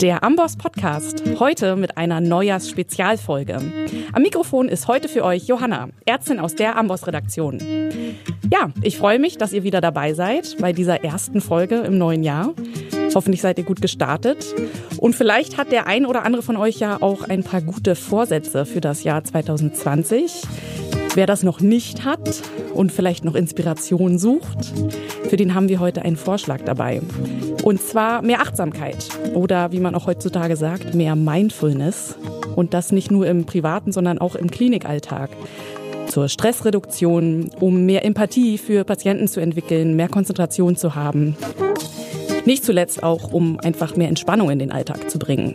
Der Amboss Podcast. Heute mit einer Neujahrs-Spezialfolge. Am Mikrofon ist heute für euch Johanna, Ärztin aus der Amboss-Redaktion. Ja, ich freue mich, dass ihr wieder dabei seid bei dieser ersten Folge im neuen Jahr. Hoffentlich seid ihr gut gestartet. Und vielleicht hat der ein oder andere von euch ja auch ein paar gute Vorsätze für das Jahr 2020. Wer das noch nicht hat und vielleicht noch Inspiration sucht, für den haben wir heute einen Vorschlag dabei. Und zwar mehr Achtsamkeit oder wie man auch heutzutage sagt, mehr Mindfulness. Und das nicht nur im privaten, sondern auch im Klinikalltag. Zur Stressreduktion, um mehr Empathie für Patienten zu entwickeln, mehr Konzentration zu haben. Nicht zuletzt auch, um einfach mehr Entspannung in den Alltag zu bringen.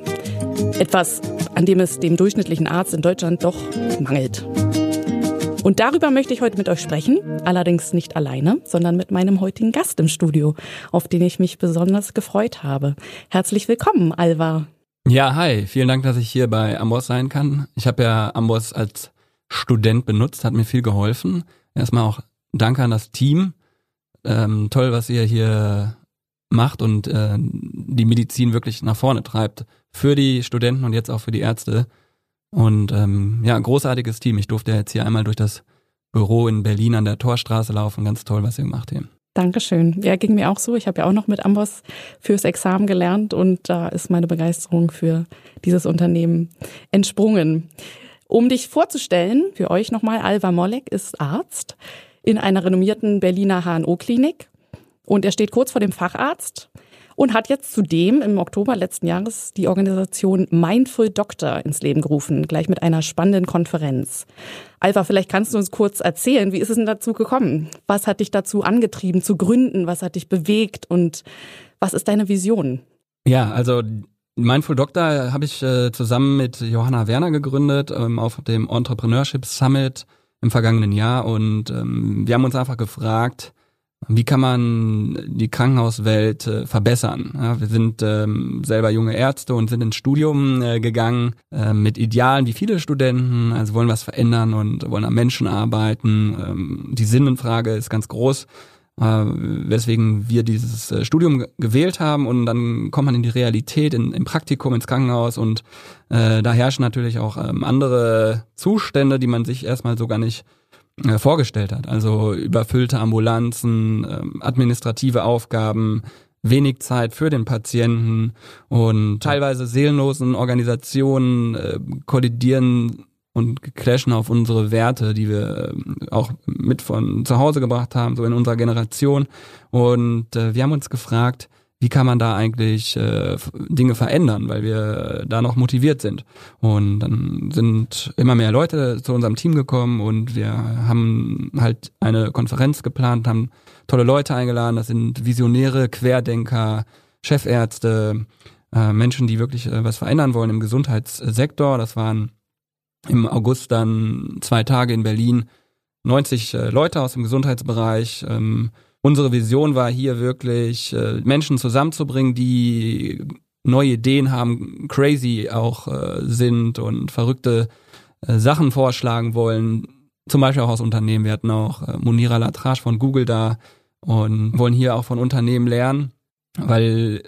Etwas, an dem es dem durchschnittlichen Arzt in Deutschland doch mangelt. Und darüber möchte ich heute mit euch sprechen, allerdings nicht alleine, sondern mit meinem heutigen Gast im Studio, auf den ich mich besonders gefreut habe. Herzlich willkommen, Alva. Ja, hi, vielen Dank, dass ich hier bei Amboss sein kann. Ich habe ja Amboss als Student benutzt, hat mir viel geholfen. Erstmal auch danke an das Team. Ähm, toll, was ihr hier macht und äh, die Medizin wirklich nach vorne treibt für die Studenten und jetzt auch für die Ärzte. Und ähm, ja, großartiges Team. Ich durfte jetzt hier einmal durch das Büro in Berlin an der Torstraße laufen. Ganz toll, was ihr gemacht habt. Dankeschön. Ja, ging mir auch so. Ich habe ja auch noch mit Amboss fürs Examen gelernt und da ist meine Begeisterung für dieses Unternehmen entsprungen. Um dich vorzustellen, für euch nochmal, Alva Molek ist Arzt in einer renommierten Berliner HNO-Klinik und er steht kurz vor dem Facharzt und hat jetzt zudem im Oktober letzten Jahres die Organisation Mindful Doctor ins Leben gerufen, gleich mit einer spannenden Konferenz. Alva, vielleicht kannst du uns kurz erzählen, wie ist es denn dazu gekommen? Was hat dich dazu angetrieben zu gründen? Was hat dich bewegt und was ist deine Vision? Ja, also Mindful Doctor habe ich äh, zusammen mit Johanna Werner gegründet ähm, auf dem Entrepreneurship Summit im vergangenen Jahr und ähm, wir haben uns einfach gefragt, wie kann man die Krankenhauswelt äh, verbessern? Ja, wir sind ähm, selber junge Ärzte und sind ins Studium äh, gegangen äh, mit Idealen wie viele Studenten, also wollen was verändern und wollen am Menschen arbeiten. Ähm, die Sinnenfrage ist ganz groß, äh, weswegen wir dieses äh, Studium gewählt haben und dann kommt man in die Realität, in, im Praktikum, ins Krankenhaus und äh, da herrschen natürlich auch ähm, andere Zustände, die man sich erstmal so gar nicht vorgestellt hat. Also überfüllte Ambulanzen, äh, administrative Aufgaben, wenig Zeit für den Patienten und teilweise seelenlosen Organisationen äh, kollidieren und clashen auf unsere Werte, die wir äh, auch mit von zu Hause gebracht haben, so in unserer Generation. Und äh, wir haben uns gefragt, wie kann man da eigentlich äh, Dinge verändern, weil wir da noch motiviert sind. Und dann sind immer mehr Leute zu unserem Team gekommen und wir haben halt eine Konferenz geplant, haben tolle Leute eingeladen. Das sind Visionäre, Querdenker, Chefärzte, äh, Menschen, die wirklich äh, was verändern wollen im Gesundheitssektor. Das waren im August dann zwei Tage in Berlin 90 äh, Leute aus dem Gesundheitsbereich. Ähm, unsere Vision war hier wirklich, äh, Menschen zusammenzubringen, die neue Ideen haben, crazy auch äh, sind und verrückte äh, Sachen vorschlagen wollen. Zum Beispiel auch aus Unternehmen. Wir hatten auch äh, Munira Latrash von Google da und wollen hier auch von Unternehmen lernen, weil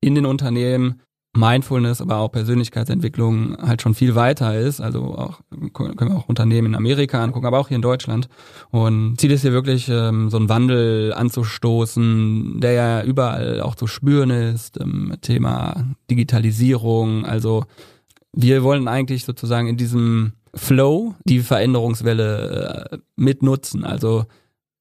in den Unternehmen Mindfulness, aber auch Persönlichkeitsentwicklung halt schon viel weiter ist. Also auch können wir auch Unternehmen in Amerika angucken, aber auch hier in Deutschland. Und Ziel ist hier wirklich, ähm, so einen Wandel anzustoßen, der ja überall auch zu spüren ist. Ähm, Thema Digitalisierung. Also wir wollen eigentlich sozusagen in diesem Flow die Veränderungswelle äh, mitnutzen. Also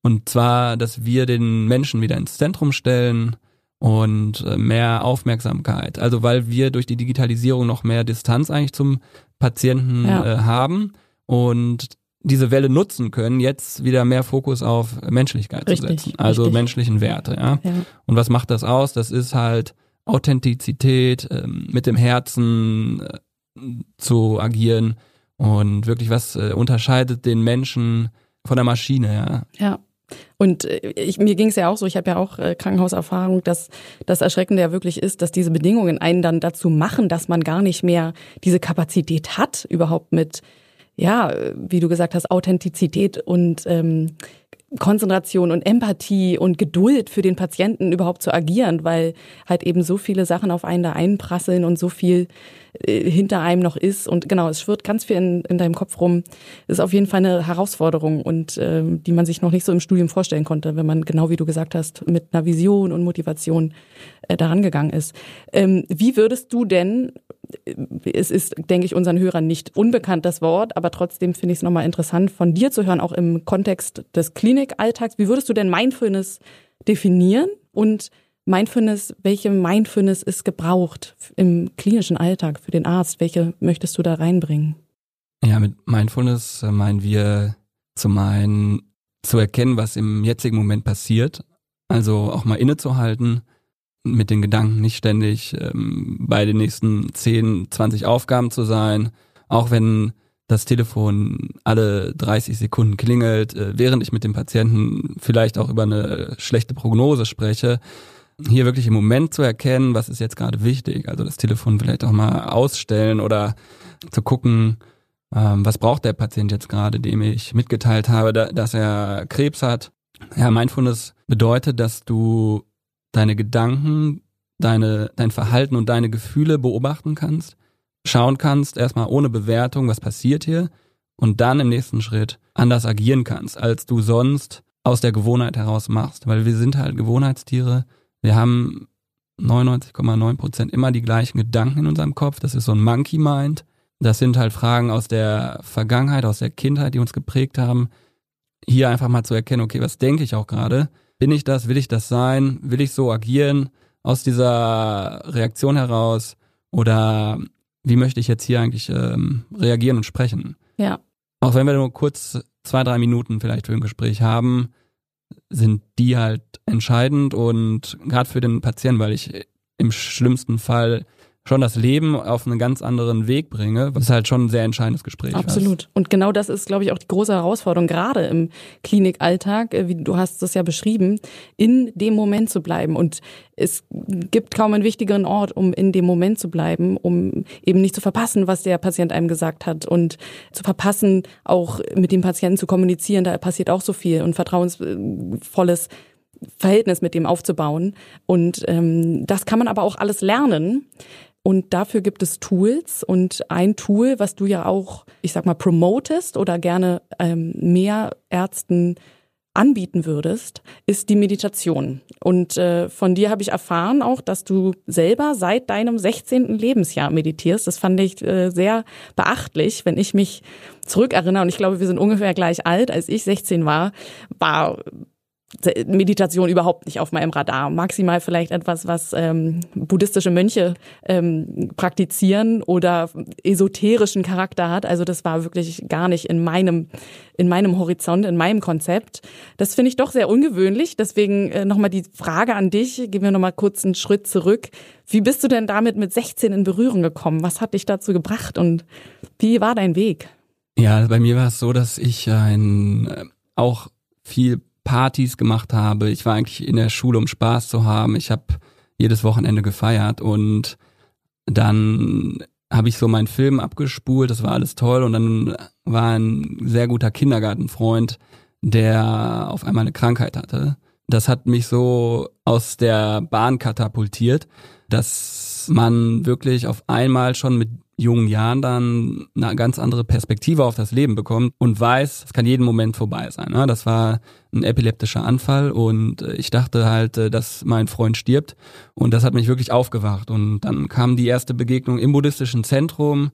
und zwar, dass wir den Menschen wieder ins Zentrum stellen und äh, mehr Aufmerksamkeit. Also weil wir durch die Digitalisierung noch mehr Distanz eigentlich zum Patienten ja. äh, haben und diese Welle nutzen können, jetzt wieder mehr Fokus auf Menschlichkeit richtig, zu setzen, also richtig. menschlichen Werte. Ja? ja? Und was macht das aus? Das ist halt Authentizität, äh, mit dem Herzen äh, zu agieren und wirklich was äh, unterscheidet den Menschen von der Maschine. Ja. ja. Und äh, ich, mir ging es ja auch so, ich habe ja auch äh, Krankenhauserfahrung, dass das Erschreckende ja wirklich ist, dass diese Bedingungen einen dann dazu machen, dass man gar nicht mehr diese Kapazität hat, überhaupt mit, ja, wie du gesagt hast, Authentizität und ähm, Konzentration und Empathie und Geduld für den Patienten überhaupt zu agieren, weil halt eben so viele Sachen auf einen da einprasseln und so viel äh, hinter einem noch ist. Und genau, es schwirrt ganz viel in, in deinem Kopf rum. Das ist auf jeden Fall eine Herausforderung und äh, die man sich noch nicht so im Studium vorstellen konnte, wenn man genau wie du gesagt hast, mit einer Vision und Motivation äh, daran gegangen ist. Ähm, wie würdest du denn es ist, denke ich, unseren Hörern nicht unbekannt, das Wort, aber trotzdem finde ich es nochmal interessant, von dir zu hören, auch im Kontext des Klinikalltags. Wie würdest du denn Mindfulness definieren und Mindfulness, welche Mindfulness ist gebraucht im klinischen Alltag für den Arzt? Welche möchtest du da reinbringen? Ja, mit Mindfulness äh, meinen wir zum einen zu erkennen, was im jetzigen Moment passiert, also auch mal innezuhalten, mit den Gedanken nicht ständig ähm, bei den nächsten 10, 20 Aufgaben zu sein, auch wenn das Telefon alle 30 Sekunden klingelt, äh, während ich mit dem Patienten vielleicht auch über eine schlechte Prognose spreche, hier wirklich im Moment zu erkennen, was ist jetzt gerade wichtig. Also das Telefon vielleicht auch mal ausstellen oder zu gucken, ähm, was braucht der Patient jetzt gerade, dem ich mitgeteilt habe, da, dass er Krebs hat. Ja, Mindfulness bedeutet, dass du deine Gedanken, deine, dein Verhalten und deine Gefühle beobachten kannst, schauen kannst, erstmal ohne Bewertung, was passiert hier, und dann im nächsten Schritt anders agieren kannst, als du sonst aus der Gewohnheit heraus machst. Weil wir sind halt Gewohnheitstiere. Wir haben 99,9 Prozent immer die gleichen Gedanken in unserem Kopf. Das ist so ein Monkey Mind. Das sind halt Fragen aus der Vergangenheit, aus der Kindheit, die uns geprägt haben. Hier einfach mal zu erkennen, okay, was denke ich auch gerade? Bin ich das? Will ich das sein? Will ich so agieren aus dieser Reaktion heraus? Oder wie möchte ich jetzt hier eigentlich ähm, reagieren und sprechen? Ja. Auch wenn wir nur kurz zwei, drei Minuten vielleicht für ein Gespräch haben, sind die halt entscheidend und gerade für den Patienten, weil ich im schlimmsten Fall schon das Leben auf einen ganz anderen Weg bringe, was halt schon ein sehr entscheidendes Gespräch ist. Absolut. Was. Und genau das ist, glaube ich, auch die große Herausforderung, gerade im Klinikalltag, äh, wie du hast es ja beschrieben, in dem Moment zu bleiben. Und es gibt kaum einen wichtigeren Ort, um in dem Moment zu bleiben, um eben nicht zu verpassen, was der Patient einem gesagt hat und zu verpassen, auch mit dem Patienten zu kommunizieren. Da passiert auch so viel und vertrauensvolles Verhältnis mit dem aufzubauen. Und ähm, das kann man aber auch alles lernen. Und dafür gibt es Tools und ein Tool, was du ja auch, ich sag mal, promotest oder gerne ähm, mehr Ärzten anbieten würdest, ist die Meditation. Und äh, von dir habe ich erfahren auch, dass du selber seit deinem 16. Lebensjahr meditierst. Das fand ich äh, sehr beachtlich, wenn ich mich zurückerinnere. Und ich glaube, wir sind ungefähr gleich alt, als ich 16 war, war Meditation überhaupt nicht auf meinem Radar. Maximal vielleicht etwas, was ähm, buddhistische Mönche ähm, praktizieren oder esoterischen Charakter hat. Also das war wirklich gar nicht in meinem in meinem Horizont, in meinem Konzept. Das finde ich doch sehr ungewöhnlich. Deswegen äh, nochmal die Frage an dich. Gehen wir nochmal kurz einen Schritt zurück. Wie bist du denn damit mit 16 in Berührung gekommen? Was hat dich dazu gebracht und wie war dein Weg? Ja, bei mir war es so, dass ich ein äh, auch viel Partys gemacht habe. Ich war eigentlich in der Schule, um Spaß zu haben. Ich habe jedes Wochenende gefeiert und dann habe ich so meinen Film abgespult, das war alles toll und dann war ein sehr guter Kindergartenfreund, der auf einmal eine Krankheit hatte. Das hat mich so aus der Bahn katapultiert, dass man wirklich auf einmal schon mit jungen Jahren dann eine ganz andere Perspektive auf das Leben bekommt und weiß, es kann jeden Moment vorbei sein. Ne? Das war ein epileptischer Anfall und äh, ich dachte halt, äh, dass mein Freund stirbt und das hat mich wirklich aufgewacht und dann kam die erste Begegnung im buddhistischen Zentrum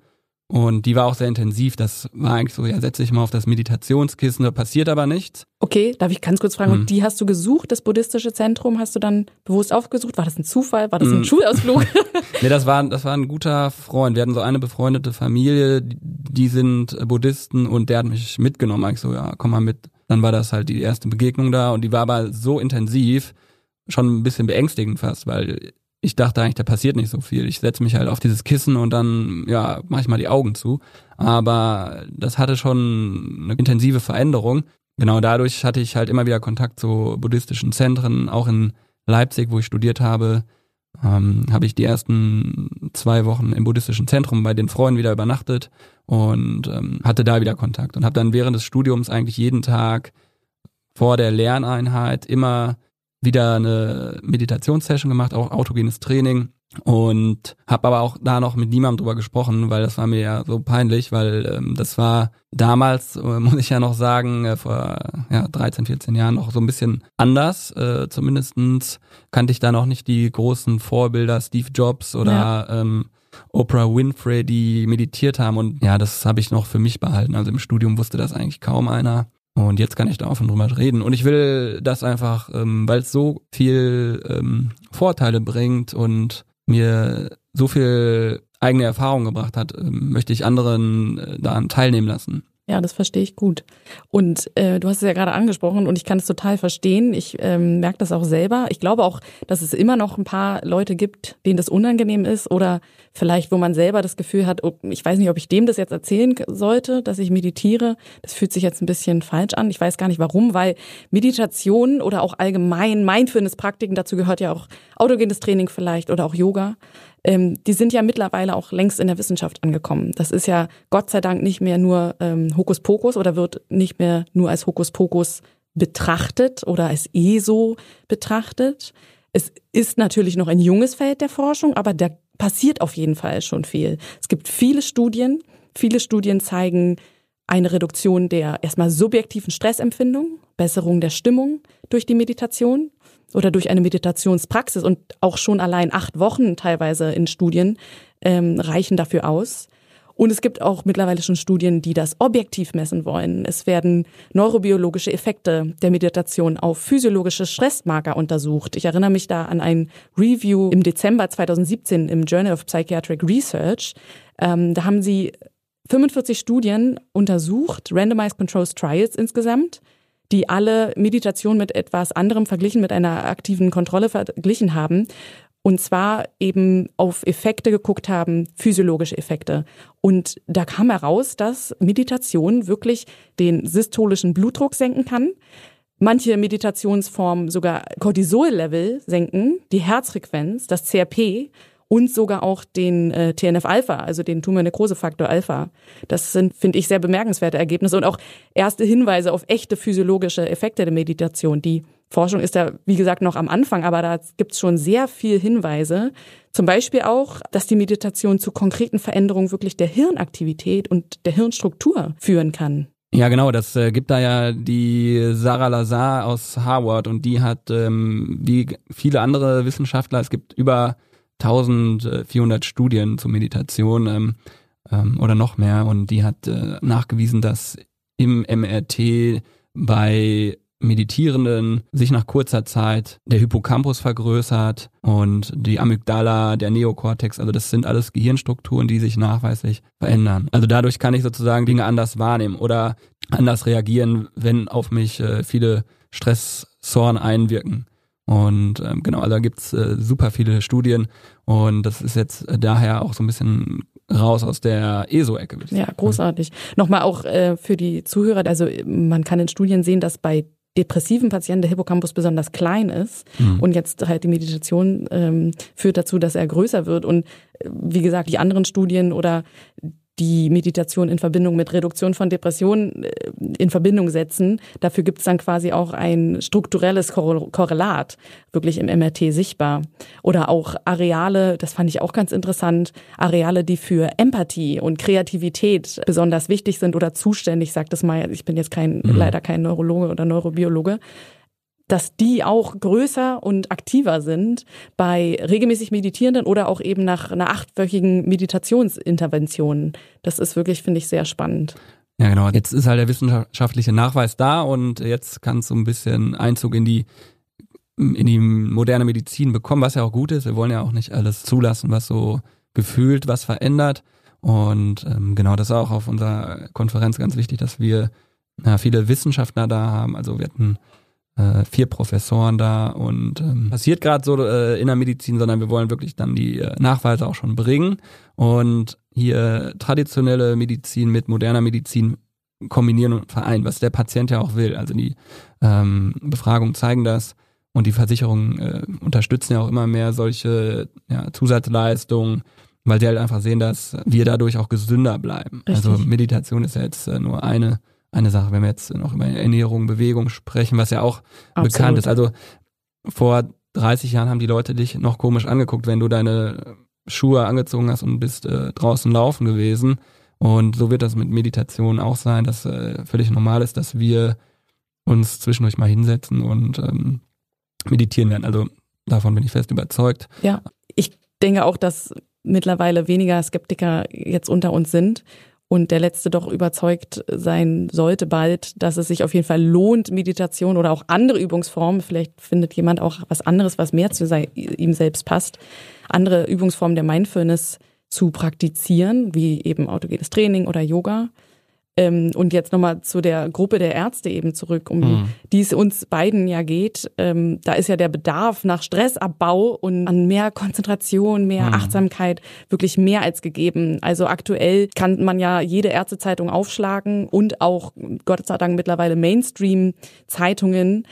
und die war auch sehr intensiv. Das war eigentlich so, ja, setze ich mal auf das Meditationskissen, da passiert aber nichts. Okay, darf ich ganz kurz fragen, mhm. und die hast du gesucht, das buddhistische Zentrum hast du dann bewusst aufgesucht? War das ein Zufall? War das ein mhm. Schulausflug? nee, das war, das war ein guter Freund. Wir hatten so eine befreundete Familie, die sind Buddhisten und der hat mich mitgenommen. Ich so, ja, komm mal mit. Dann war das halt die erste Begegnung da und die war aber so intensiv, schon ein bisschen beängstigend fast, weil ich dachte eigentlich, da passiert nicht so viel. Ich setze mich halt auf dieses Kissen und dann, ja, mache ich mal die Augen zu. Aber das hatte schon eine intensive Veränderung. Genau dadurch hatte ich halt immer wieder Kontakt zu buddhistischen Zentren, auch in Leipzig, wo ich studiert habe. Ähm, habe ich die ersten zwei Wochen im buddhistischen Zentrum bei den Freunden wieder übernachtet und ähm, hatte da wieder Kontakt und habe dann während des Studiums eigentlich jeden Tag vor der Lerneinheit immer wieder eine Meditationssession gemacht, auch autogenes Training und habe aber auch da noch mit niemandem drüber gesprochen, weil das war mir ja so peinlich, weil ähm, das war damals, äh, muss ich ja noch sagen, äh, vor ja, 13, 14 Jahren noch so ein bisschen anders. Äh, zumindestens kannte ich da noch nicht die großen Vorbilder, Steve Jobs oder ja. ähm, Oprah Winfrey, die meditiert haben. Und ja, das habe ich noch für mich behalten. Also im Studium wusste das eigentlich kaum einer. Und jetzt kann ich da offen drüber reden. Und ich will das einfach, ähm, weil es so viel ähm, Vorteile bringt und mir so viel eigene Erfahrung gebracht hat, ähm, möchte ich anderen äh, daran teilnehmen lassen. Ja, das verstehe ich gut. Und äh, du hast es ja gerade angesprochen und ich kann es total verstehen. Ich ähm, merke das auch selber. Ich glaube auch, dass es immer noch ein paar Leute gibt, denen das unangenehm ist oder vielleicht, wo man selber das Gefühl hat, oh, ich weiß nicht, ob ich dem das jetzt erzählen sollte, dass ich meditiere. Das fühlt sich jetzt ein bisschen falsch an. Ich weiß gar nicht warum, weil Meditation oder auch allgemein Mindfulness-Praktiken, dazu gehört ja auch autogenes Training vielleicht oder auch Yoga, ähm, die sind ja mittlerweile auch längst in der Wissenschaft angekommen. Das ist ja Gott sei Dank nicht mehr nur ähm, Hokuspokus oder wird nicht mehr nur als Hokuspokus betrachtet oder als ESO betrachtet. Es ist natürlich noch ein junges Feld der Forschung, aber da passiert auf jeden Fall schon viel. Es gibt viele Studien. Viele Studien zeigen eine Reduktion der erstmal subjektiven Stressempfindung, Besserung der Stimmung durch die Meditation oder durch eine Meditationspraxis und auch schon allein acht Wochen teilweise in Studien ähm, reichen dafür aus. Und es gibt auch mittlerweile schon Studien, die das objektiv messen wollen. Es werden neurobiologische Effekte der Meditation auf physiologische Stressmarker untersucht. Ich erinnere mich da an ein Review im Dezember 2017 im Journal of Psychiatric Research. Ähm, da haben sie 45 Studien untersucht, Randomized Controls Trials insgesamt, die alle Meditation mit etwas anderem verglichen, mit einer aktiven Kontrolle verglichen haben. Und zwar eben auf Effekte geguckt haben, physiologische Effekte. Und da kam heraus, dass Meditation wirklich den systolischen Blutdruck senken kann. Manche Meditationsformen sogar Cortisol-Level senken, die Herzfrequenz, das CRP und sogar auch den äh, TNF-Alpha, also den Tumornekrosefaktor Alpha. Das sind, finde ich, sehr bemerkenswerte Ergebnisse und auch erste Hinweise auf echte physiologische Effekte der Meditation. Die Forschung ist da, wie gesagt, noch am Anfang, aber da gibt es schon sehr viel Hinweise. Zum Beispiel auch, dass die Meditation zu konkreten Veränderungen wirklich der Hirnaktivität und der Hirnstruktur führen kann. Ja, genau, das äh, gibt da ja die Sarah Lazar aus Harvard und die hat, ähm, wie viele andere Wissenschaftler, es gibt über 1400 Studien zur Meditation ähm, ähm, oder noch mehr und die hat äh, nachgewiesen, dass im MRT bei Meditierenden sich nach kurzer Zeit der Hippocampus vergrößert und die Amygdala, der Neokortex, also das sind alles Gehirnstrukturen, die sich nachweislich verändern. Also dadurch kann ich sozusagen Dinge anders wahrnehmen oder anders reagieren, wenn auf mich äh, viele Stressoren einwirken. Und ähm, genau, also da gibt's äh, super viele Studien und das ist jetzt äh, daher auch so ein bisschen raus aus der ESO-Ecke. Ja, großartig. Nochmal auch äh, für die Zuhörer, also man kann in Studien sehen, dass bei depressiven Patienten der Hippocampus besonders klein ist mhm. und jetzt halt die Meditation ähm, führt dazu, dass er größer wird und äh, wie gesagt, die anderen Studien oder die Meditation in Verbindung mit Reduktion von Depressionen äh, in Verbindung setzen. Dafür gibt es dann quasi auch ein strukturelles Korrelat, wirklich im MRT sichtbar. Oder auch Areale, das fand ich auch ganz interessant, Areale, die für Empathie und Kreativität besonders wichtig sind oder zuständig, sagt es mal, ich bin jetzt kein, mhm. leider kein Neurologe oder Neurobiologe, dass die auch größer und aktiver sind bei regelmäßig Meditierenden oder auch eben nach einer achtwöchigen Meditationsintervention. Das ist wirklich, finde ich, sehr spannend. Ja, genau. Jetzt ist halt der wissenschaftliche Nachweis da und jetzt kann es so ein bisschen Einzug in die in die moderne Medizin bekommen, was ja auch gut ist. Wir wollen ja auch nicht alles zulassen, was so gefühlt was verändert. Und ähm, genau, das ist auch auf unserer Konferenz ganz wichtig, dass wir ja, viele Wissenschaftler da haben. Also wir hatten äh, vier Professoren da und ähm, passiert gerade so äh, in der Medizin, sondern wir wollen wirklich dann die äh, Nachweise auch schon bringen und hier traditionelle Medizin mit moderner Medizin kombinieren und vereinen, was der Patient ja auch will. Also die ähm, Befragungen zeigen das und die Versicherungen äh, unterstützen ja auch immer mehr solche ja, Zusatzleistungen, weil die halt einfach sehen, dass wir dadurch auch gesünder bleiben. Also Richtig. Also Meditation ist ja jetzt äh, nur eine eine Sache, wenn wir jetzt noch über Ernährung, Bewegung sprechen, was ja auch Absolut. bekannt ist. Also vor 30 Jahren haben die Leute dich noch komisch angeguckt, wenn du deine Schuhe angezogen hast und bist äh, draußen laufen gewesen. Und so wird das mit Meditation auch sein, dass äh, völlig normal ist, dass wir uns zwischendurch mal hinsetzen und ähm, meditieren werden. Also davon bin ich fest überzeugt. Ja, ich denke auch, dass mittlerweile weniger Skeptiker jetzt unter uns sind und der letzte doch überzeugt sein sollte bald, dass es sich auf jeden Fall lohnt, Meditation oder auch andere Übungsformen, vielleicht findet jemand auch was anderes, was mehr zu sein, ihm selbst passt, andere Übungsformen der Mindfulness zu praktizieren, wie eben autogenes Training oder Yoga. Ähm, und jetzt nochmal zu der Gruppe der Ärzte eben zurück, um mhm. die es uns beiden ja geht. Ähm, da ist ja der Bedarf nach Stressabbau und an mehr Konzentration, mehr mhm. Achtsamkeit wirklich mehr als gegeben. Also aktuell kann man ja jede Ärztezeitung aufschlagen und auch Gott sei Dank mittlerweile Mainstream-Zeitungen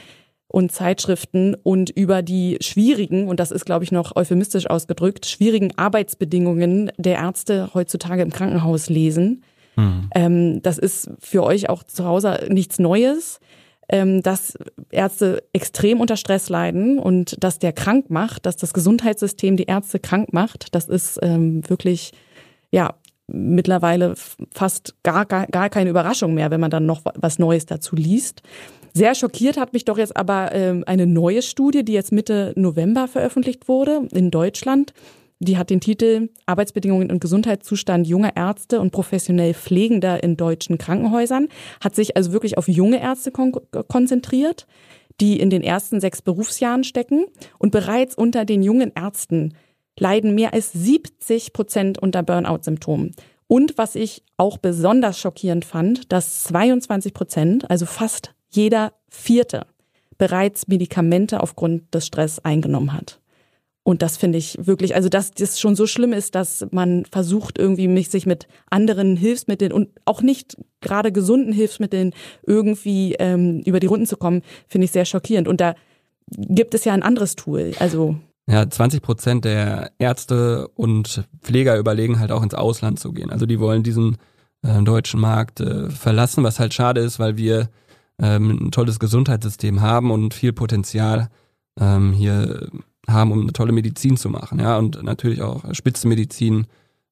und Zeitschriften und über die schwierigen, und das ist, glaube ich, noch euphemistisch ausgedrückt, schwierigen Arbeitsbedingungen der Ärzte heutzutage im Krankenhaus lesen. Mhm. Ähm, das ist für euch auch zu Hause nichts Neues, ähm, dass Ärzte extrem unter Stress leiden und dass der krank macht, dass das Gesundheitssystem die Ärzte krank macht. Das ist ähm, wirklich, ja, mittlerweile fast gar, gar, gar keine Überraschung mehr, wenn man dann noch was Neues dazu liest. Sehr schockiert hat mich doch jetzt aber eine neue Studie, die jetzt Mitte November veröffentlicht wurde in Deutschland. Die hat den Titel Arbeitsbedingungen und Gesundheitszustand junger Ärzte und professionell Pflegender in deutschen Krankenhäusern, hat sich also wirklich auf junge Ärzte kon konzentriert, die in den ersten sechs Berufsjahren stecken. Und bereits unter den jungen Ärzten leiden mehr als 70 Prozent unter Burnout-Symptomen. Und was ich auch besonders schockierend fand, dass 22 Prozent, also fast jeder Vierte, bereits Medikamente aufgrund des Stress eingenommen hat. Und das finde ich wirklich, also dass das schon so schlimm ist, dass man versucht, irgendwie mich sich mit anderen Hilfsmitteln und auch nicht gerade gesunden Hilfsmitteln irgendwie ähm, über die Runden zu kommen, finde ich sehr schockierend. Und da gibt es ja ein anderes Tool. Also ja, 20 Prozent der Ärzte und Pfleger überlegen halt auch ins Ausland zu gehen. Also die wollen diesen äh, deutschen Markt äh, verlassen, was halt schade ist, weil wir ähm, ein tolles Gesundheitssystem haben und viel Potenzial ähm, hier haben, um eine tolle Medizin zu machen, ja, und natürlich auch Spitzenmedizin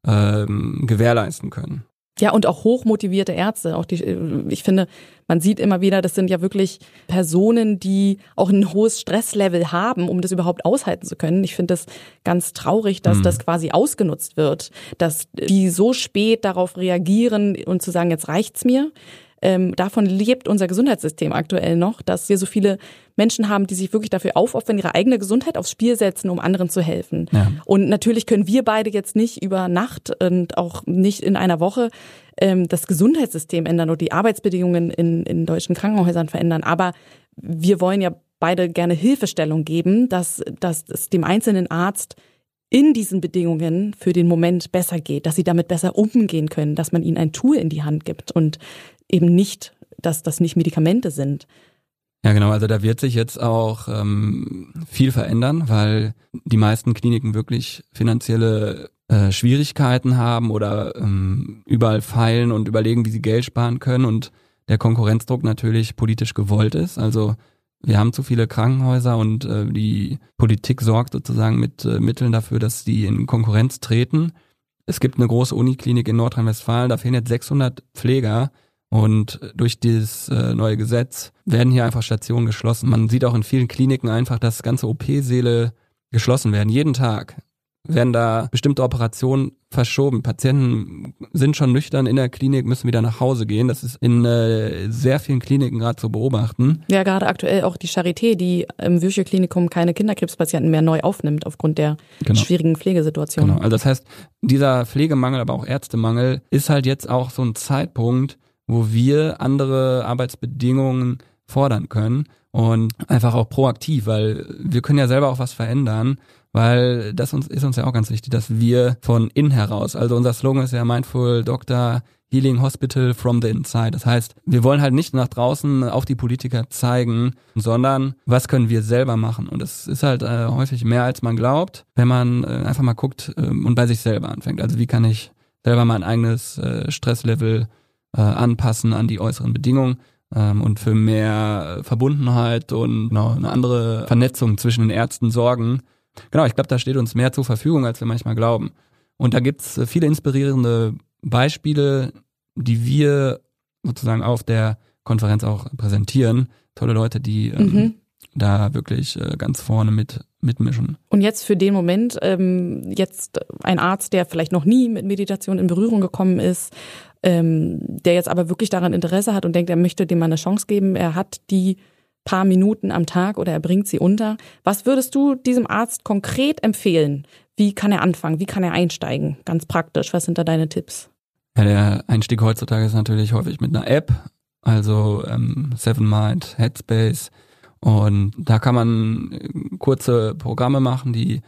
ähm, gewährleisten können. Ja, und auch hochmotivierte Ärzte. Auch die, ich finde, man sieht immer wieder, das sind ja wirklich Personen, die auch ein hohes Stresslevel haben, um das überhaupt aushalten zu können. Ich finde das ganz traurig, dass mhm. das quasi ausgenutzt wird, dass die so spät darauf reagieren und zu sagen, jetzt reicht's mir. Ähm, davon lebt unser Gesundheitssystem aktuell noch, dass wir so viele Menschen haben, die sich wirklich dafür aufopfern, ihre eigene Gesundheit aufs Spiel setzen, um anderen zu helfen. Ja. Und natürlich können wir beide jetzt nicht über Nacht und auch nicht in einer Woche ähm, das Gesundheitssystem ändern oder die Arbeitsbedingungen in, in deutschen Krankenhäusern verändern. Aber wir wollen ja beide gerne Hilfestellung geben, dass, dass es dem einzelnen Arzt in diesen Bedingungen für den Moment besser geht, dass sie damit besser umgehen können, dass man ihnen ein Tool in die Hand gibt und eben nicht, dass das nicht Medikamente sind. Ja, genau. Also da wird sich jetzt auch ähm, viel verändern, weil die meisten Kliniken wirklich finanzielle äh, Schwierigkeiten haben oder ähm, überall feilen und überlegen, wie sie Geld sparen können und der Konkurrenzdruck natürlich politisch gewollt ist. Also wir haben zu viele Krankenhäuser und äh, die Politik sorgt sozusagen mit äh, Mitteln dafür, dass die in Konkurrenz treten. Es gibt eine große Uniklinik in Nordrhein-Westfalen, da fehlen jetzt 600 Pfleger und durch dieses äh, neue Gesetz werden hier einfach Stationen geschlossen. Man sieht auch in vielen Kliniken einfach, dass ganze OP-Säle geschlossen werden, jeden Tag werden da bestimmte Operationen verschoben. Patienten sind schon nüchtern in der Klinik, müssen wieder nach Hause gehen. Das ist in äh, sehr vielen Kliniken gerade zu beobachten. Ja, gerade aktuell auch die Charité, die im Virchow-Klinikum keine Kinderkrebspatienten mehr neu aufnimmt aufgrund der genau. schwierigen Pflegesituation. Genau. Also das heißt, dieser Pflegemangel, aber auch Ärztemangel ist halt jetzt auch so ein Zeitpunkt, wo wir andere Arbeitsbedingungen fordern können und einfach auch proaktiv, weil wir können ja selber auch was verändern, weil das uns, ist uns ja auch ganz wichtig, dass wir von innen heraus, also unser Slogan ist ja Mindful Doctor Healing Hospital from the Inside. Das heißt, wir wollen halt nicht nach draußen auf die Politiker zeigen, sondern was können wir selber machen? Und das ist halt äh, häufig mehr, als man glaubt, wenn man äh, einfach mal guckt äh, und bei sich selber anfängt. Also wie kann ich selber mein eigenes äh, Stresslevel äh, anpassen an die äußeren Bedingungen ähm, und für mehr Verbundenheit und genau, eine andere Vernetzung zwischen den Ärzten sorgen. Genau, ich glaube, da steht uns mehr zur Verfügung, als wir manchmal glauben. Und da gibt's äh, viele inspirierende Beispiele, die wir sozusagen auf der Konferenz auch präsentieren. Tolle Leute, die ähm, mhm. da wirklich äh, ganz vorne mit mitmischen. Und jetzt für den Moment, ähm, jetzt ein Arzt, der vielleicht noch nie mit Meditation in Berührung gekommen ist, ähm, der jetzt aber wirklich daran Interesse hat und denkt, er möchte dem mal eine Chance geben, er hat die paar Minuten am Tag oder er bringt sie unter. Was würdest du diesem Arzt konkret empfehlen? Wie kann er anfangen? Wie kann er einsteigen? Ganz praktisch. Was sind da deine Tipps? Ja, der Einstieg heutzutage ist natürlich häufig mit einer App, also ähm, Seven Mind, Headspace. Und da kann man äh, kurze Programme machen, die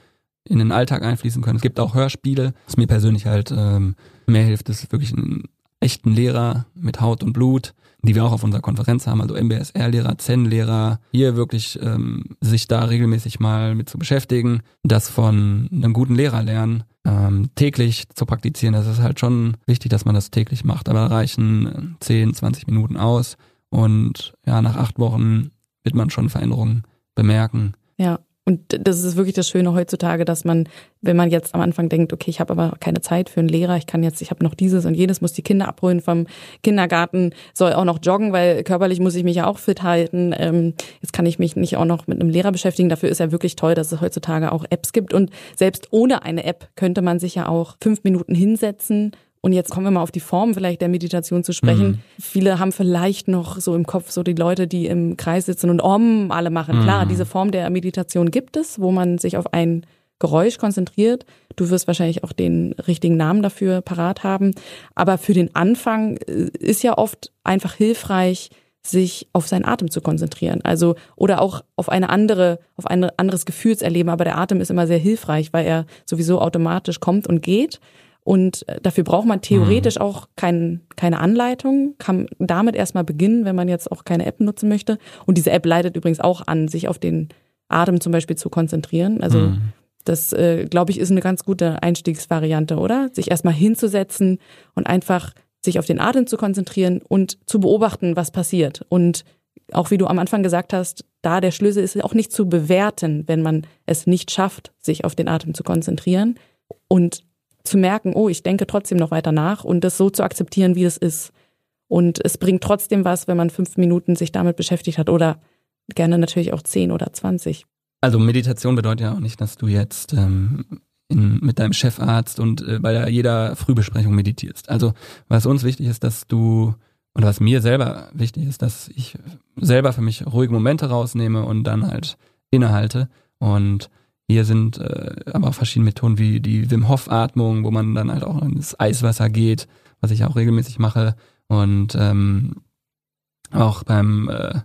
in den Alltag einfließen können. Es gibt auch Hörspiele. Was mir persönlich halt ähm, mehr hilft, ist wirklich einen echten Lehrer mit Haut und Blut, die wir auch auf unserer Konferenz haben, also MBSR-Lehrer, Zen-Lehrer, hier wirklich ähm, sich da regelmäßig mal mit zu beschäftigen, das von einem guten Lehrer lernen, ähm, täglich zu praktizieren. Das ist halt schon wichtig, dass man das täglich macht, aber reichen 10, 20 Minuten aus und ja, nach acht Wochen wird man schon Veränderungen bemerken. Ja, und das ist wirklich das Schöne heutzutage, dass man, wenn man jetzt am Anfang denkt, okay, ich habe aber keine Zeit für einen Lehrer, ich kann jetzt, ich habe noch dieses und jenes, muss die Kinder abholen vom Kindergarten, soll auch noch joggen, weil körperlich muss ich mich ja auch fit halten. Ähm, jetzt kann ich mich nicht auch noch mit einem Lehrer beschäftigen. Dafür ist ja wirklich toll, dass es heutzutage auch Apps gibt. Und selbst ohne eine App könnte man sich ja auch fünf Minuten hinsetzen und jetzt kommen wir mal auf die Form vielleicht der Meditation zu sprechen. Mhm. Viele haben vielleicht noch so im Kopf so die Leute, die im Kreis sitzen und Om alle machen. Mhm. Klar, diese Form der Meditation gibt es, wo man sich auf ein Geräusch konzentriert. Du wirst wahrscheinlich auch den richtigen Namen dafür parat haben. Aber für den Anfang äh, ist ja oft einfach hilfreich, sich auf seinen Atem zu konzentrieren. Also, oder auch auf eine andere, auf ein anderes Gefühlserleben. Aber der Atem ist immer sehr hilfreich, weil er sowieso automatisch kommt und geht. Und äh, dafür braucht man theoretisch mhm. auch kein, keine Anleitung, kann damit erstmal beginnen, wenn man jetzt auch keine App nutzen möchte. Und diese App leitet übrigens auch an, sich auf den Atem zum Beispiel zu konzentrieren. Also mhm. das, äh, glaube ich, ist eine ganz gute Einstiegsvariante, oder? Sich erstmal hinzusetzen und einfach sich auf den Atem zu konzentrieren und zu beobachten, was passiert. Und auch wie du am Anfang gesagt hast, da der Schlüssel ist auch nicht zu bewerten, wenn man es nicht schafft, sich auf den Atem zu konzentrieren. Und zu merken, oh, ich denke trotzdem noch weiter nach und das so zu akzeptieren, wie es ist. Und es bringt trotzdem was, wenn man fünf Minuten sich damit beschäftigt hat oder gerne natürlich auch zehn oder zwanzig. Also Meditation bedeutet ja auch nicht, dass du jetzt ähm, in, mit deinem Chefarzt und äh, bei jeder Frühbesprechung meditierst. Also was uns wichtig ist, dass du oder was mir selber wichtig ist, dass ich selber für mich ruhige Momente rausnehme und dann halt innehalte und hier sind äh, aber auch verschiedene Methoden wie die Wim Hof Atmung, wo man dann halt auch ins Eiswasser geht, was ich auch regelmäßig mache und ähm, auch beim äh,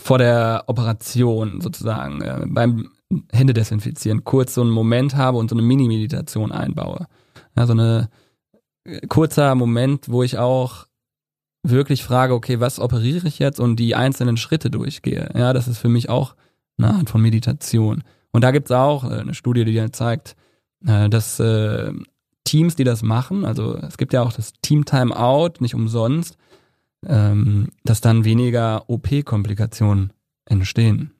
vor der Operation sozusagen äh, beim Hände desinfizieren kurz so einen Moment habe und so eine Mini-Meditation einbaue. Ja, so eine äh, kurzer Moment, wo ich auch wirklich frage, okay, was operiere ich jetzt und die einzelnen Schritte durchgehe. Ja, das ist für mich auch eine Art von Meditation. Und da gibt es auch äh, eine Studie, die zeigt, äh, dass äh, Teams, die das machen, also es gibt ja auch das Team Timeout, nicht umsonst, ähm, dass dann weniger OP-Komplikationen entstehen.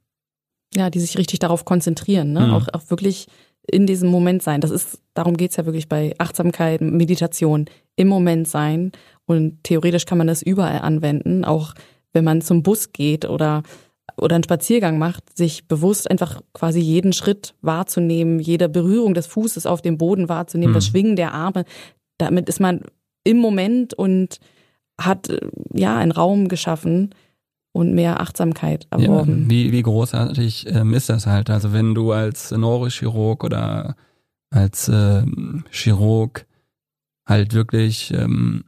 Ja, die sich richtig darauf konzentrieren, ne? Mhm. Auch, auch wirklich in diesem Moment sein. Das ist, darum geht's ja wirklich bei Achtsamkeit, Meditation, im Moment sein. Und theoretisch kann man das überall anwenden, auch wenn man zum Bus geht oder oder einen Spaziergang macht, sich bewusst einfach quasi jeden Schritt wahrzunehmen, jede Berührung des Fußes auf dem Boden wahrzunehmen, mhm. das Schwingen der Arme. Damit ist man im Moment und hat ja einen Raum geschaffen und mehr Achtsamkeit erworben. Ja, wie, wie großartig ähm, ist das halt? Also wenn du als Neurochirurg oder als äh, Chirurg halt wirklich ähm,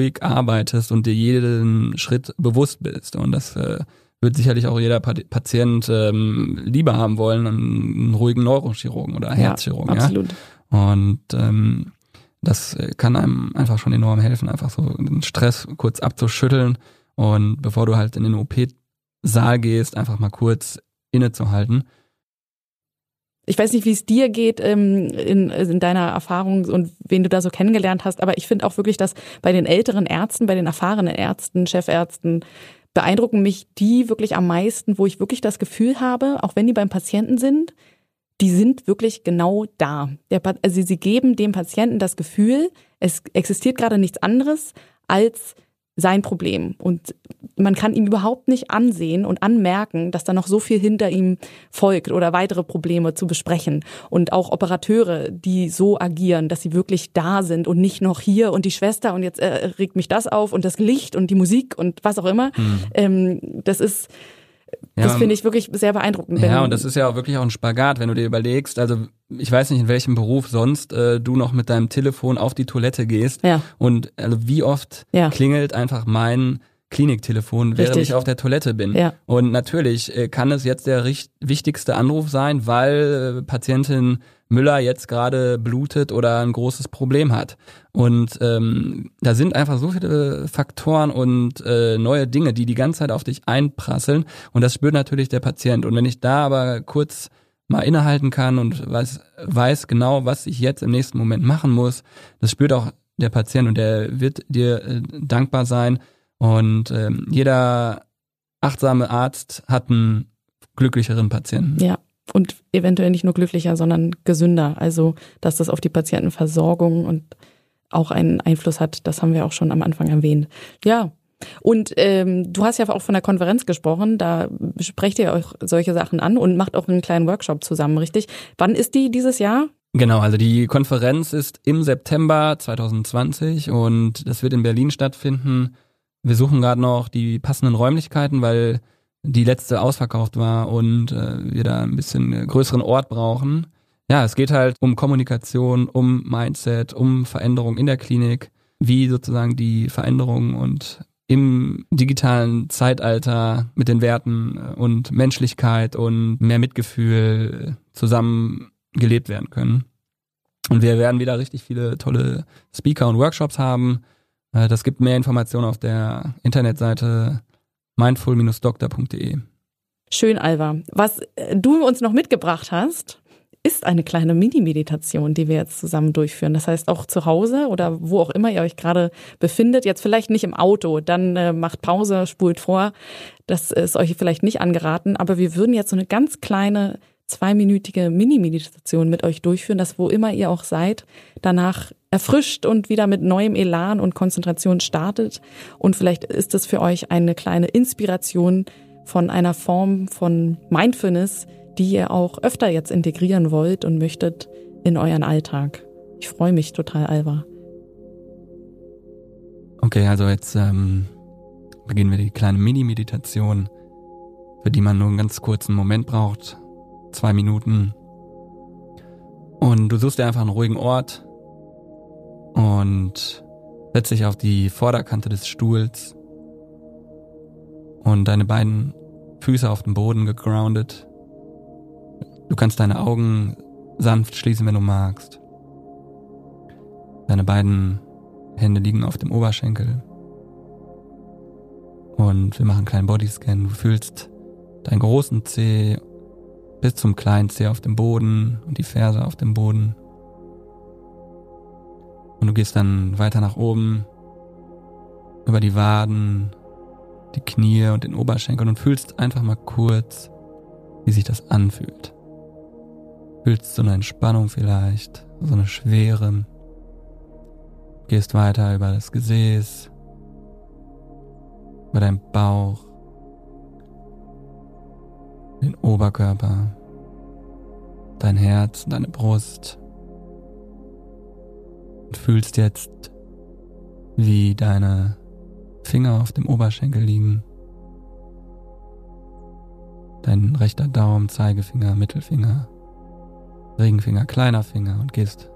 ruhig arbeitest und dir jeden Schritt bewusst bist. Und das äh, wird sicherlich auch jeder Patient ähm, lieber haben wollen, einen ruhigen Neurochirurgen oder Herzchirurgen. Ja, absolut. Ja? Und ähm, das kann einem einfach schon enorm helfen, einfach so den Stress kurz abzuschütteln und bevor du halt in den OP-Saal gehst, einfach mal kurz innezuhalten ich weiß nicht, wie es dir geht ähm, in, in deiner Erfahrung und wen du da so kennengelernt hast, aber ich finde auch wirklich, dass bei den älteren Ärzten, bei den erfahrenen Ärzten, Chefärzten, beeindrucken mich die wirklich am meisten, wo ich wirklich das Gefühl habe, auch wenn die beim Patienten sind, die sind wirklich genau da. Der, also sie geben dem Patienten das Gefühl, es existiert gerade nichts anderes als sein Problem. Und man kann ihm überhaupt nicht ansehen und anmerken, dass da noch so viel hinter ihm folgt oder weitere Probleme zu besprechen. Und auch Operateure, die so agieren, dass sie wirklich da sind und nicht noch hier und die Schwester und jetzt äh, regt mich das auf und das Licht und die Musik und was auch immer. Hm. Ähm, das ist ja, das finde ich wirklich sehr beeindruckend. Ja, und das ist ja auch wirklich auch ein Spagat, wenn du dir überlegst, also ich weiß nicht, in welchem Beruf sonst äh, du noch mit deinem Telefon auf die Toilette gehst. Ja. Und also wie oft ja. klingelt einfach mein Kliniktelefon, während Richtig. ich auf der Toilette bin. Ja. Und natürlich äh, kann es jetzt der wichtigste Anruf sein, weil äh, Patientin Müller jetzt gerade blutet oder ein großes Problem hat. Und ähm, da sind einfach so viele Faktoren und äh, neue Dinge, die die ganze Zeit auf dich einprasseln. Und das spürt natürlich der Patient. Und wenn ich da aber kurz mal innehalten kann und weiß, weiß genau, was ich jetzt im nächsten Moment machen muss, das spürt auch der Patient und der wird dir äh, dankbar sein. Und ähm, jeder achtsame Arzt hat einen glücklicheren Patienten. Ja, und eventuell nicht nur glücklicher, sondern gesünder. Also, dass das auf die Patientenversorgung und auch einen Einfluss hat, das haben wir auch schon am Anfang erwähnt. Ja. Und ähm, du hast ja auch von der Konferenz gesprochen, da sprecht ihr euch solche Sachen an und macht auch einen kleinen Workshop zusammen, richtig? Wann ist die dieses Jahr? Genau, also die Konferenz ist im September 2020 und das wird in Berlin stattfinden. Wir suchen gerade noch die passenden Räumlichkeiten, weil die letzte ausverkauft war und äh, wir da ein bisschen größeren Ort brauchen. Ja, es geht halt um Kommunikation, um Mindset, um Veränderung in der Klinik, wie sozusagen die Veränderung und im digitalen Zeitalter mit den Werten und Menschlichkeit und mehr Mitgefühl zusammen gelebt werden können. Und wir werden wieder richtig viele tolle Speaker und Workshops haben. Äh, das gibt mehr Informationen auf der Internetseite mindful-doktor.de. Schön, Alva. Was äh, du uns noch mitgebracht hast, ist eine kleine Mini-Meditation, die wir jetzt zusammen durchführen. Das heißt auch zu Hause oder wo auch immer ihr euch gerade befindet, jetzt vielleicht nicht im Auto, dann äh, macht Pause, spult vor. Das ist euch vielleicht nicht angeraten, aber wir würden jetzt so eine ganz kleine zweiminütige Mini-Meditation mit euch durchführen, dass wo immer ihr auch seid, danach erfrischt und wieder mit neuem Elan und Konzentration startet. Und vielleicht ist es für euch eine kleine Inspiration von einer Form von Mindfulness, die ihr auch öfter jetzt integrieren wollt und möchtet in euren Alltag. Ich freue mich total, Alva. Okay, also jetzt ähm, beginnen wir die kleine Mini-Meditation, für die man nur einen ganz kurzen Moment braucht, zwei Minuten. Und du suchst dir einfach einen ruhigen Ort und setzt dich auf die Vorderkante des Stuhls und deine beiden Füße auf dem Boden gegroundet. Du kannst deine Augen sanft schließen, wenn du magst. Deine beiden Hände liegen auf dem Oberschenkel. Und wir machen einen kleinen Bodyscan. Du fühlst deinen großen Zeh bis zum kleinen Zeh auf dem Boden und die Ferse auf dem Boden. Und du gehst dann weiter nach oben, über die Waden, die Knie und den Oberschenkel und fühlst einfach mal kurz, wie sich das anfühlt. Fühlst so eine Entspannung vielleicht, so eine Schwere. Gehst weiter über das Gesäß, über deinen Bauch, den Oberkörper, dein Herz, deine Brust und fühlst jetzt, wie deine Finger auf dem Oberschenkel liegen. Dein rechter Daumen, Zeigefinger, Mittelfinger, Ringfinger, kleiner Finger und gehst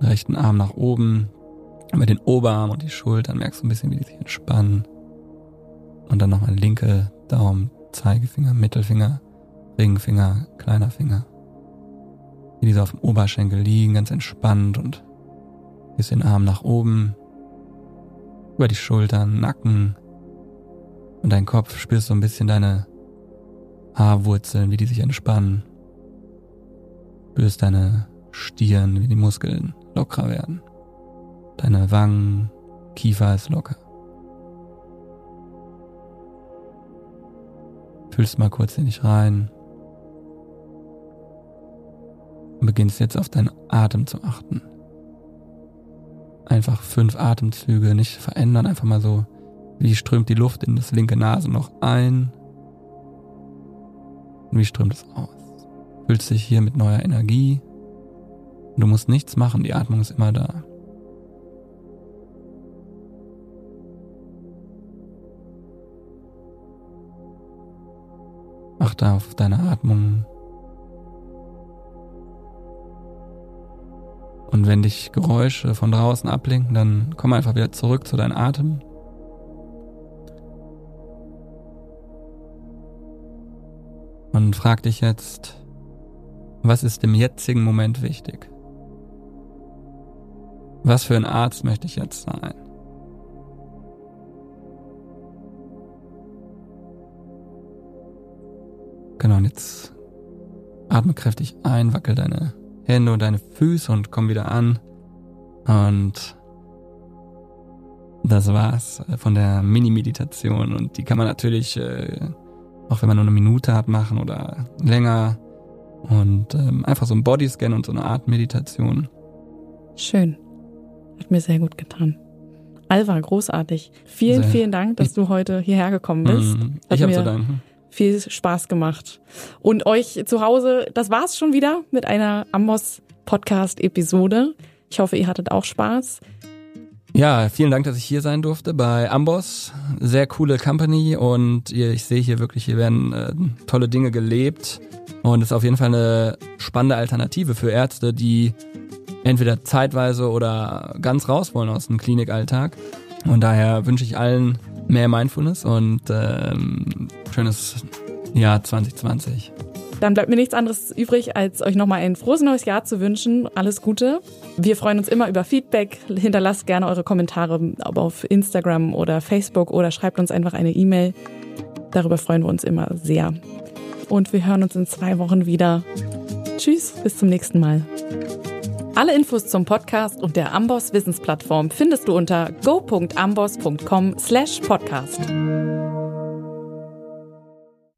rechten Arm nach oben, über den Oberarm und die Schultern merkst du ein bisschen, wie die sich entspannen. Und dann nochmal linke Daumen, Zeigefinger, Mittelfinger, Ringfinger, kleiner Finger. Wie diese auf dem Oberschenkel liegen, ganz entspannt und gehst den Arm nach oben, über die Schultern, Nacken und dein Kopf spürst so ein bisschen deine Haarwurzeln, wie die sich entspannen. Spürst deine Stirn, wie die Muskeln lockerer werden. Deine Wangen, Kiefer ist locker. Fühlst mal kurz in dich rein. Und beginnst jetzt auf deinen Atem zu achten. Einfach fünf Atemzüge nicht verändern, einfach mal so, wie strömt die Luft in das linke Nasenloch ein und wie strömt es aus. Fühlst dich hier mit neuer Energie. Du musst nichts machen, die Atmung ist immer da. Achte auf deine Atmung. Und wenn dich Geräusche von draußen ablenken, dann komm einfach wieder zurück zu deinem Atem. Und frag dich jetzt, was ist im jetzigen Moment wichtig? Was für ein Arzt möchte ich jetzt sein? Genau, und jetzt atme kräftig ein, wackel deine Hände und deine Füße und komm wieder an. Und das war's von der Mini-Meditation. Und die kann man natürlich, äh, auch wenn man nur eine Minute hat, machen oder länger. Und ähm, einfach so ein Bodyscan und so eine Art Meditation. Schön. Hat mir sehr gut getan. Alva, großartig. Vielen, sehr. vielen Dank, dass du heute hierher gekommen bist. Mm, ich habe zu danken viel Spaß gemacht. Und euch zu Hause, das war's schon wieder mit einer Amos Podcast Episode. Ich hoffe, ihr hattet auch Spaß. Ja, vielen Dank, dass ich hier sein durfte bei Amboss. Sehr coole Company und ich sehe hier wirklich, hier werden äh, tolle Dinge gelebt und es ist auf jeden Fall eine spannende Alternative für Ärzte, die entweder zeitweise oder ganz raus wollen aus dem Klinikalltag. Und daher wünsche ich allen mehr Mindfulness und ähm, schönes Jahr 2020. Dann bleibt mir nichts anderes übrig, als euch nochmal ein frohes neues Jahr zu wünschen. Alles Gute. Wir freuen uns immer über Feedback. Hinterlasst gerne eure Kommentare auf Instagram oder Facebook oder schreibt uns einfach eine E-Mail. Darüber freuen wir uns immer sehr. Und wir hören uns in zwei Wochen wieder. Tschüss, bis zum nächsten Mal. Alle Infos zum Podcast und der Amboss Wissensplattform findest du unter go.amboss.com/podcast. slash